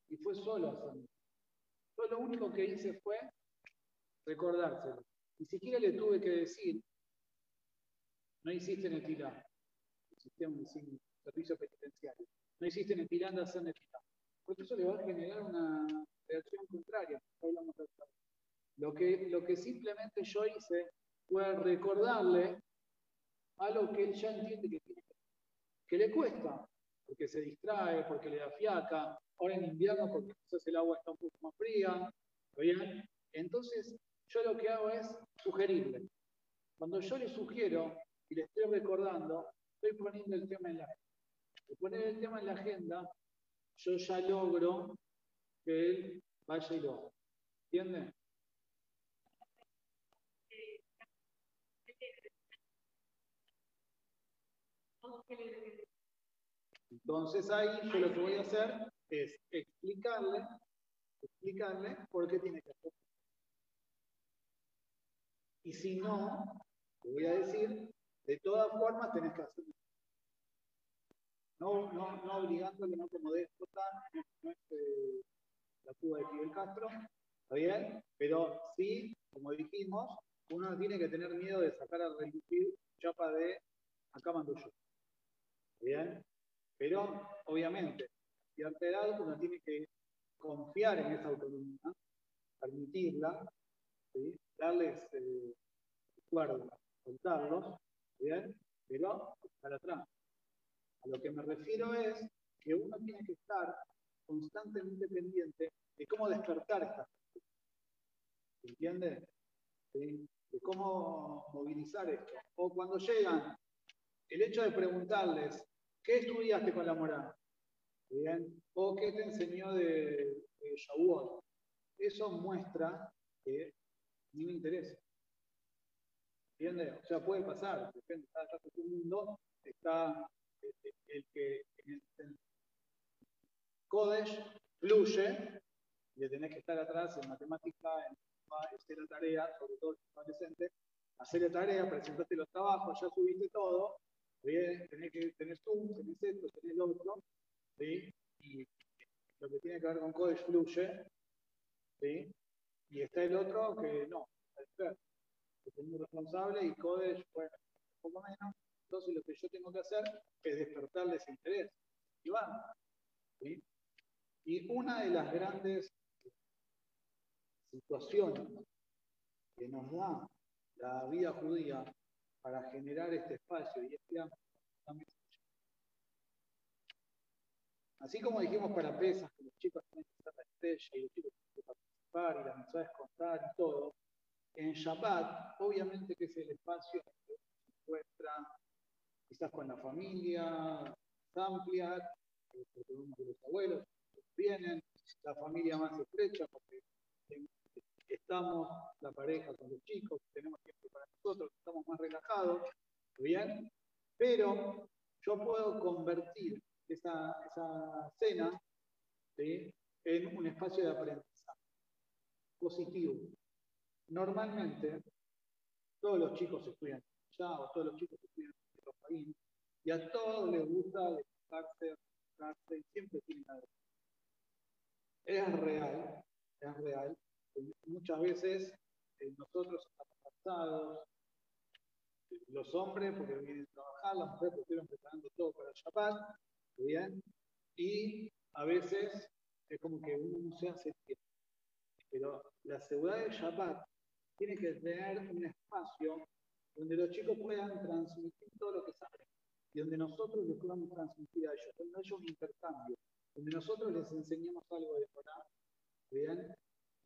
Y fue solo hacer Yo lo único que hice fue recordárselo. Ni siquiera le tuve que decir, no hiciste Netilá, sistema de servicio penitenciario, no hiciste Netilá, anda a hacer Netilá. Porque eso le va a generar una reacción contraria. Lo que, lo que simplemente yo hice fue recordarle algo que él ya entiende que tiene que le cuesta, porque se distrae, porque le da fiaca, ahora en invierno porque quizás el agua está un poco más fría, ¿bien? Entonces, yo lo que hago es sugerirle. Cuando yo le sugiero y le estoy recordando, estoy poniendo el tema en la agenda. Poner el tema en la agenda, yo ya logro que él vaya y lo haga. ¿Entienden? Entonces ahí yo lo que voy a hacer es explicarle, explicarle por qué tiene que hacer. Y si no, te voy a decir, de todas formas tenés que hacerlo. No, no, no obligándole, no como déspota, no, es eh, la Cuba de Fidel Castro, ¿está bien? Pero sí, como dijimos, uno tiene que tener miedo de sacar a relucir chapa de acá mando yo. ¿Bien? Pero, obviamente, si edad uno tiene que confiar en esa autonomía, permitirla, darles eh, acuerdo, soltarlos, ¿bien? Pero para atrás. A lo que me refiero es que uno tiene que estar constantemente pendiente de cómo despertar estas cosas. ¿Entiende? De cómo movilizar esto. O cuando llegan, el hecho de preguntarles, ¿qué estudiaste con la moral? ¿Bien? ¿O qué te enseñó de, de? Eso muestra que ni me interesa. ¿Entiendes? O sea, puede pasar, depende, está todo el mundo, está este, el, que en el, Kodesh fluye, le tenés que estar atrás en matemática, en hacer la tarea, sobre todo el adolescente, hacer la tarea, presentarte los trabajos, ya subiste todo, tenés que tener Zoom, tenés esto, tenés lo otro, ¿sí? y lo que tiene que ver con Kodesh fluye, ¿sí? y está el otro que no, que es muy responsable y Kodesh, bueno, un poco menos, entonces lo que yo tengo que hacer es despertarles interés. Y van. ¿sí? Y una de las grandes situaciones que nos da la vida judía para generar este espacio y este ámbito Así como dijimos para pesas, que los chicos tienen que estar la estrella y los chicos tienen que participar y las mensajes contar y todo, en Shabbat, obviamente que es el espacio en que se encuentra quizás con la familia amplia, de los abuelos vienen, la familia más estrecha, porque estamos, la pareja con los chicos, tenemos tiempo para nosotros, estamos más relajados, ¿bien? Pero yo puedo convertir esa, esa cena en un espacio de aprendizaje positivo. Normalmente, todos los chicos estudian ya, o todos los chicos estudian y a todos les gusta levantarse, y siempre tienen algo. Es real, es real. Muchas veces eh, nosotros estamos cansados, los hombres porque vienen a trabajar, las mujeres porque estuvieron preparando todo para Shabbat, Y a veces es como que uno no se hace tiempo. Pero la seguridad del Shabbat tiene que tener un espacio donde los chicos puedan transmitir todo lo que saben y donde nosotros les podamos transmitir a ellos, donde un intercambio, donde nosotros les enseñemos algo de Torah, ¿bien?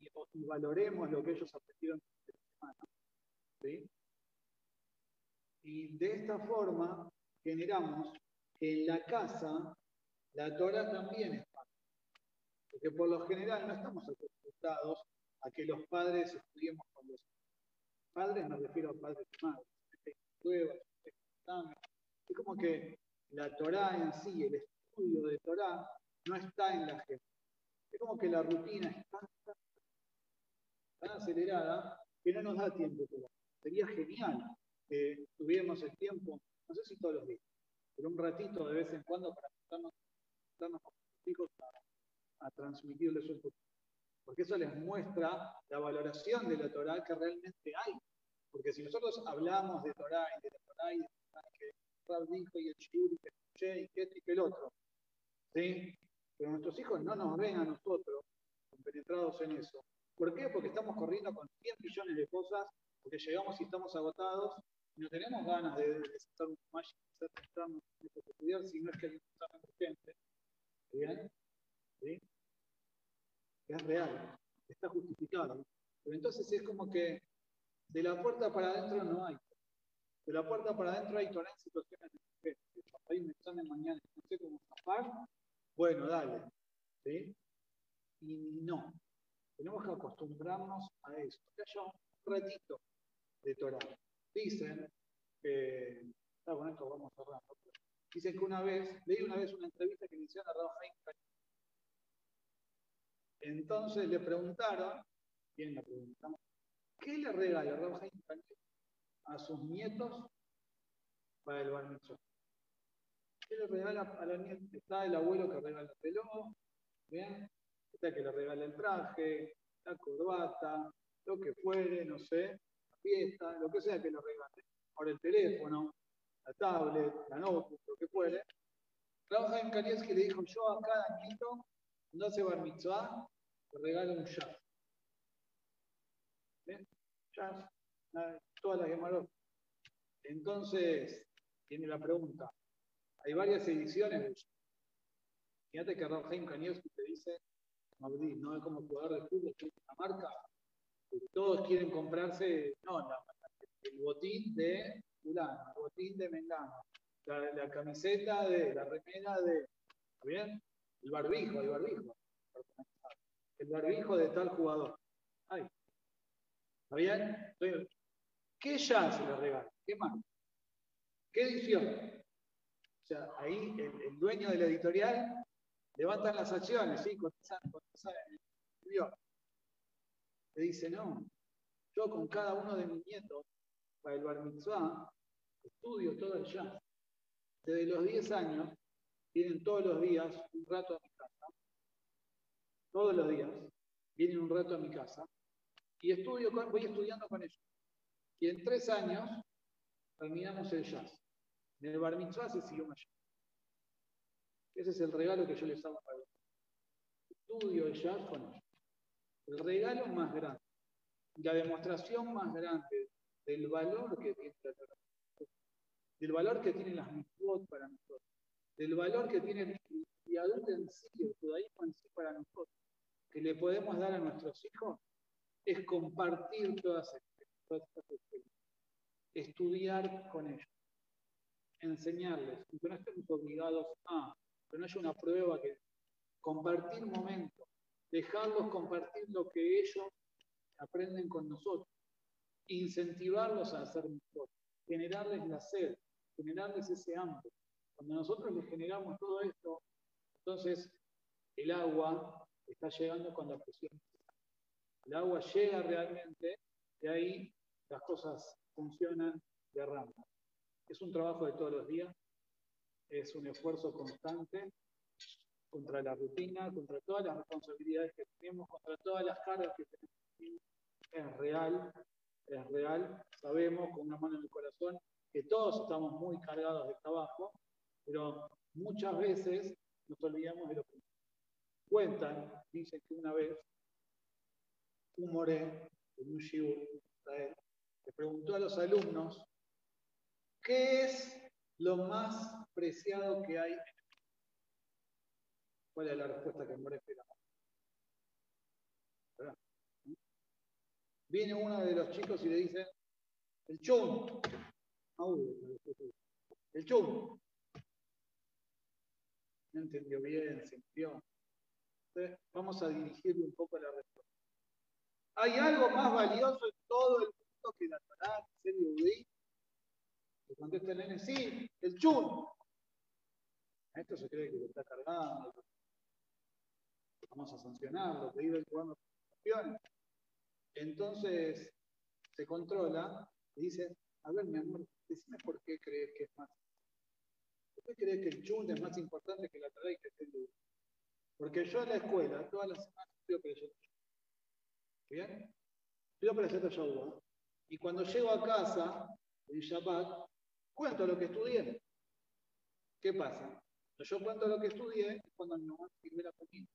Y, valoremos lo que ellos aprendieron esta semana. ¿sí? Y de esta forma, generamos en la casa la Torah también es parte. Porque por lo general no estamos acostumbrados a que los padres estudiemos con los padres, me refiero a padres y madres. Es como que la Torah en sí, el estudio de Torah, no está en la gente. Es como que la rutina es tan, acelerada que no nos da tiempo. Sería genial que tuviéramos el tiempo, no sé si todos los días, pero un ratito de vez en cuando para juntarnos, con los hijos a, transmitirles un poco. Porque eso les muestra la valoración de la Torah que realmente hay. Porque si nosotros hablamos de Torah y de la Torah y de la Torah que Rab dijo y el Shiur y que escuché y que este y que el otro, ¿sí? Pero nuestros hijos no nos ven a nosotros compenetrados en eso. ¿Por qué? Porque estamos corriendo con 100 millones de cosas, porque llegamos y estamos agotados no tenemos ganas de, de sentar un más y centrarnos en estudiar si no es que hay un urgente. ¿Bien? ¿Sí? Es real, está justificado. Pero entonces es como que de la puerta para adentro no hay. De la puerta para adentro hay todas situaciones de Hay un examen mañana, no sé cómo escapar, bueno, dale. ¿Sí? Y no. Tenemos que acostumbrarnos a eso. Que haya un ratito de Torah. Dicen que. Ah, con esto vamos cerrando. Dicen que una vez, leí una vez una entrevista que le hicieron a Raúl Entonces le preguntaron, ¿quién le preguntaron? ¿Qué le regala Raúl a sus nietos para el bar ¿Qué le regala a la nieta? Está el abuelo que regala el reloj, ¿bien? Está el que le regala el traje, la corbata, lo que fuere, no sé, fiesta, lo que sea que le regale. Ahora el teléfono, la tablet, la notebook, lo que fuere. Trabaja en le dijo, yo a cada niño, cuando hace bar mitzvah, le regalo un jazz. ¿Bien? Jazz, todas las llamaron. Entonces, tiene la pregunta, hay varias ediciones de Fíjate que Rafael Kanievski te dice, no es como jugador de fútbol, que una marca, todos quieren comprarse, el botín de Fulano, el botín de Mengano, la, camiseta de, la remera de, ¿está bien? El barbijo, el barbijo, el barbijo de tal jugador. Ay, ¿Está bien? ¿Qué ya se le regala? ¿Qué más? ¿Qué edición? O sea, ahí el, dueño de la editorial levanta las acciones, ¿sí? Le dice, no, yo con cada uno de mis nietos, para el bar mitzvah, estudio todo el jazz. Desde los 10 años, vienen todos los días un rato a mi casa. Todos los días vienen un rato a mi casa. Y estudio voy estudiando con ellos. Y en tres años terminamos el jazz. En el bar mitzvah se siguió mayor. Ese es el regalo que yo les hago para Estudio el jazz con ellos. El regalo más grande, la demostración más grande del valor que tiene la del valor que tienen las mitzvot para nosotros, del valor que tiene el adulto en sí, el judaísmo en sí para nosotros, que le podemos dar a nuestros hijos, es compartir todas estas experiencias, estudiar con ellos enseñarles, que no estemos obligados a, que no haya una prueba que compartir momentos, dejarlos compartir lo que ellos aprenden con nosotros, incentivarlos a hacer mejor, generarles la sed, generarles ese hambre. Cuando nosotros les generamos todo esto, entonces el agua está llegando con la presión. El agua llega realmente, y ahí las cosas funcionan de rama. Es un trabajo de todos los días, es un esfuerzo constante contra la rutina, contra todas las responsabilidades que tenemos, contra todas las cargas que tenemos. Es real, es real. Sabemos con una mano en el corazón que todos estamos muy cargados de trabajo, pero muchas veces nos olvidamos de lo que cuentan. Dicen que una vez un moré en un shiur, le preguntó a los alumnos ¿Qué es lo más preciado que hay? ¿Cuál es la respuesta que More espera? Viene uno de los chicos y le dice, el chum. El chum. No entendió bien, se entendió. Entonces, vamos a dirigirle un poco la respuesta. ¿Hay algo más valioso en todo el mundo que la Torah, ser yudí? Le contesta el nene, sí, el chum. Esto se cree que lo está cargando. Vamos a sancionarlo, pedir el jugando Entonces se controla y dice, a ver, mi amor, decime por qué crees que es más. ¿Por qué crees que el chun es más importante que la Torah y que el yudí? Porque yo en la escuela, todas las semanas estudio Perashat ¿Bien? Estudio Perashat Yahuwah. Y cuando llego a casa, en Shabbat, cuento lo que estudié. ¿Qué pasa? Yo cuento lo que estudié cuando mi mamá sirve la comida.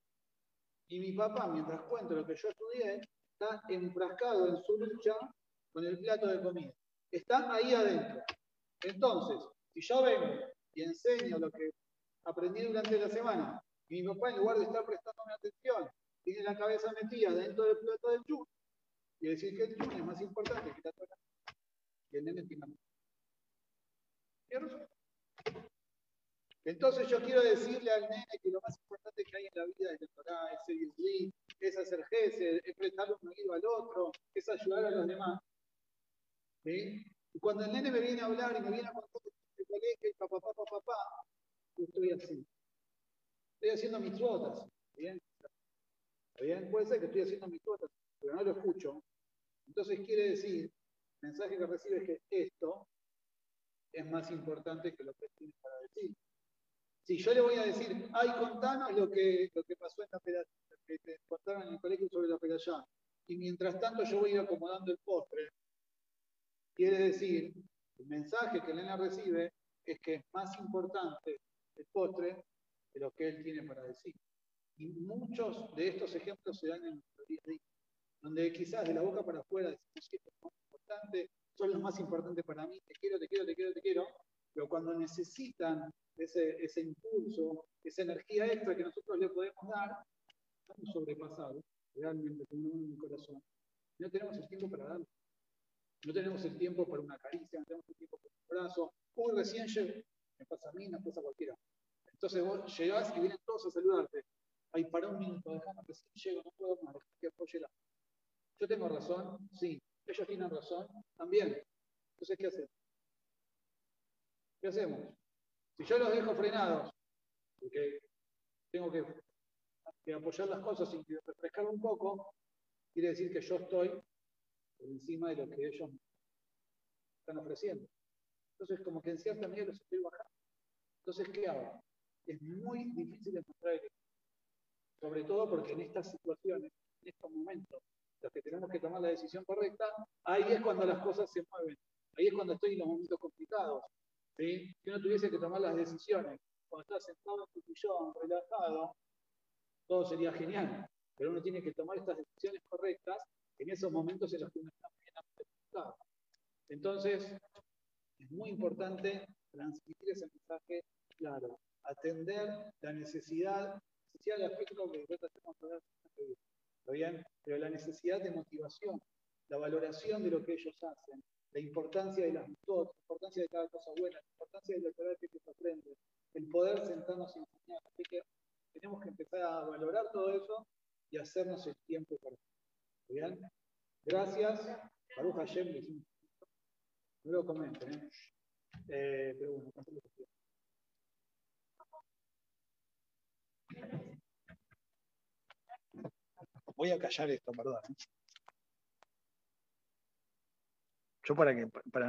Y mi papá, mientras cuento lo que yo estudié, está enfrascado en su lucha con el plato de comida. Está ahí adentro. Entonces, si yo vengo y enseño lo que aprendí durante la semana, y mi papá, en lugar de estar prestándome atención, tiene la cabeza metida dentro del plato del chun, y decir que el chun es más importante que la Torah, y el nene tiene. Entonces yo quiero decirle al nene que lo más importante que hay en la vida es la Torah, es ser yudí, es hacer gesed, es un oído al otro, es ayudar a los demás. ¿Sí? Y cuando el nene me viene a hablar y me viene a contar que el colegio y papá, papá, papá, yo estoy así. Estoy haciendo mis cuotas. ¿Bien? ¿Está bien? Puede ser que estoy haciendo mis cuotas, pero no lo escucho. Entonces quiere decir, el mensaje que recibe es que esto es más importante que lo que tiene para decir. Si yo le voy a decir, ay, contanos lo que, lo que pasó en la que te contaron en el colegio sobre la allá, y mientras tanto yo voy a ir acomodando el postre, quiere decir, el mensaje que Elena recibe es que es más importante el postre que lo que él tiene para decir. Y muchos de estos ejemplos se dan en nuestro día a día, donde quizás de la boca para afuera decimos, que es más importante, son los más importantes para mí, te quiero, te quiero, te quiero, te quiero, pero cuando necesitan ese, ese impulso, esa energía extra que nosotros le podemos dar, estamos sobrepasados, realmente, con un corazón. No tenemos el tiempo para darlo. No tenemos el tiempo para una caricia, no tenemos el tiempo para un abrazo. Uy, recién llego, me pasa a mí, me pasa a cualquiera. Entonces vos llegás y vienen todos a saludarte. Ay, para un minuto, déjame, recién llego, no puedo más, que apoye la. Yo tengo razón, sí. Ellos tienen razón, también. Entonces, ¿qué hacemos? ¿Qué hacemos? Si yo los dejo frenados, porque tengo que, apoyar las cosas y refrescar un poco, quiere decir que yo estoy por encima de lo que ellos están ofreciendo. Entonces, como que en cierta medida los estoy bajando. Entonces, ¿qué hago? Es muy difícil encontrar el Sobre todo porque en estas situaciones, en estos momentos, los que tenemos que tomar la decisión correcta, ahí es cuando las cosas se mueven. Ahí es cuando estoy en los momentos complicados. Si uno tuviese que tomar las decisiones, cuando está sentado en su sillón, relajado, todo sería genial. Pero uno tiene que tomar estas decisiones correctas en esos momentos en los que uno está bien afectado. Entonces, es muy importante transmitir ese mensaje claro, atender la necesidad, necesidad de afecto que ¿Está? Pero la necesidad de motivación, la valoración de lo que ellos hacen, la importancia de las mitzvot, la importancia de cada cosa buena, la importancia de Torah que se aprende, el poder sentarnos y enseñar. Así que tenemos que empezar a valorar todo eso y hacernos el tiempo perfecto. ¿Bien? Gracias. Baruch Hashem, No lo comenten, ¿eh? eh pero bueno, Voy a callar esto, perdón. ¿eh? Yo para que para